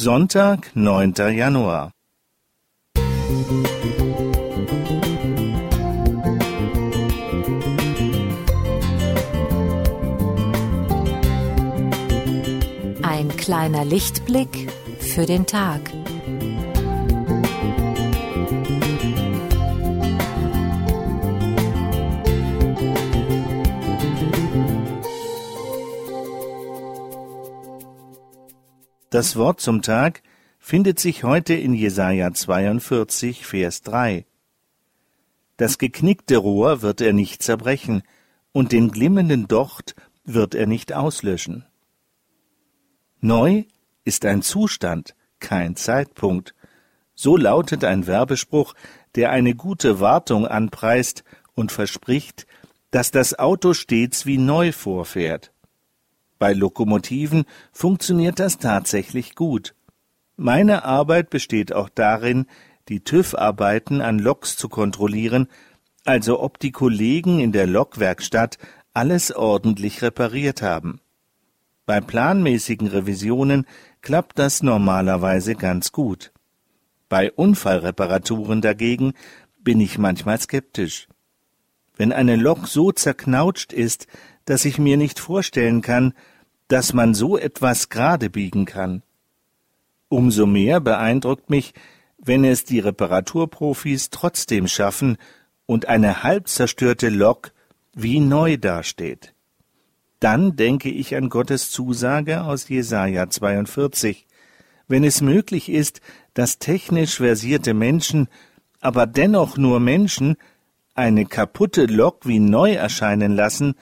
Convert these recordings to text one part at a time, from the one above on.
Sonntag, 9. Januar. Ein kleiner Lichtblick für den Tag. Das Wort zum Tag findet sich heute in Jesaja 42, Vers 3. Das geknickte Rohr wird er nicht zerbrechen, und den glimmenden Docht wird er nicht auslöschen. Neu ist ein Zustand, kein Zeitpunkt. So lautet ein Werbespruch, der eine gute Wartung anpreist und verspricht, dass das Auto stets wie neu vorfährt. Bei Lokomotiven funktioniert das tatsächlich gut. Meine Arbeit besteht auch darin, die TÜV-Arbeiten an Loks zu kontrollieren, also ob die Kollegen in der Lokwerkstatt alles ordentlich repariert haben. Bei planmäßigen Revisionen klappt das normalerweise ganz gut. Bei Unfallreparaturen dagegen bin ich manchmal skeptisch. Wenn eine Lok so zerknautscht ist, dass ich mir nicht vorstellen kann, dass man so etwas gerade biegen kann. Umso mehr beeindruckt mich, wenn es die Reparaturprofis trotzdem schaffen und eine halb zerstörte Lok wie neu dasteht. Dann denke ich an Gottes Zusage aus Jesaja 42. Wenn es möglich ist, dass technisch versierte Menschen, aber dennoch nur Menschen, eine kaputte Lok wie neu erscheinen lassen,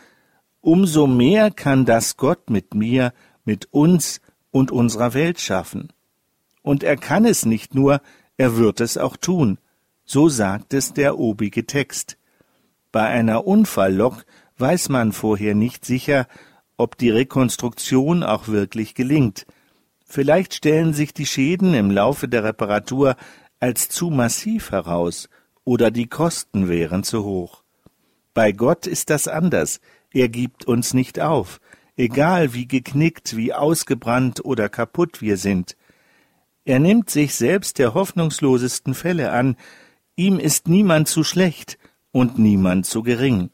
umso mehr kann das Gott mit mir, mit uns und unserer Welt schaffen. Und er kann es nicht nur, er wird es auch tun. So sagt es der obige Text. Bei einer Unfalllok weiß man vorher nicht sicher, ob die Rekonstruktion auch wirklich gelingt. Vielleicht stellen sich die Schäden im Laufe der Reparatur als zu massiv heraus oder die Kosten wären zu hoch. Bei Gott ist das anders. Er gibt uns nicht auf, egal wie geknickt, wie ausgebrannt oder kaputt wir sind. Er nimmt sich selbst der hoffnungslosesten Fälle an, ihm ist niemand zu schlecht und niemand zu gering.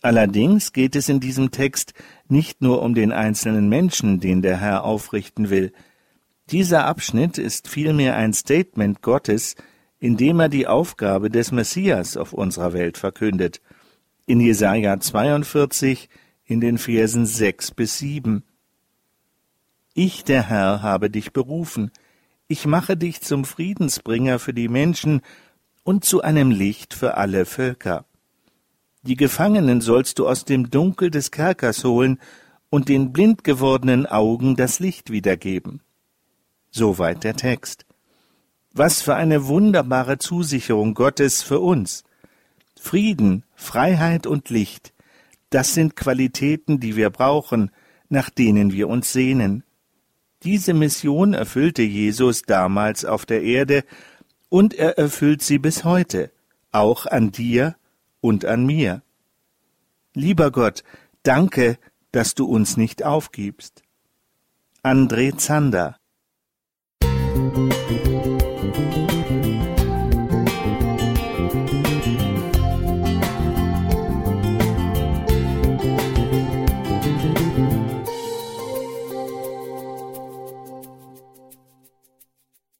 Allerdings geht es in diesem Text nicht nur um den einzelnen Menschen, den der Herr aufrichten will. Dieser Abschnitt ist vielmehr ein Statement Gottes, in dem er die Aufgabe des Messias auf unserer Welt verkündet in Jesaja 42 in den Versen 6 bis 7. Ich, der Herr, habe dich berufen. Ich mache dich zum Friedensbringer für die Menschen und zu einem Licht für alle Völker. Die Gefangenen sollst du aus dem Dunkel des Kerkers holen und den blind gewordenen Augen das Licht wiedergeben. Soweit der Text. Was für eine wunderbare Zusicherung Gottes für uns. Frieden, Freiheit und Licht, das sind Qualitäten, die wir brauchen, nach denen wir uns sehnen. Diese Mission erfüllte Jesus damals auf der Erde und er erfüllt sie bis heute, auch an dir und an mir. Lieber Gott, danke, dass du uns nicht aufgibst. André Zander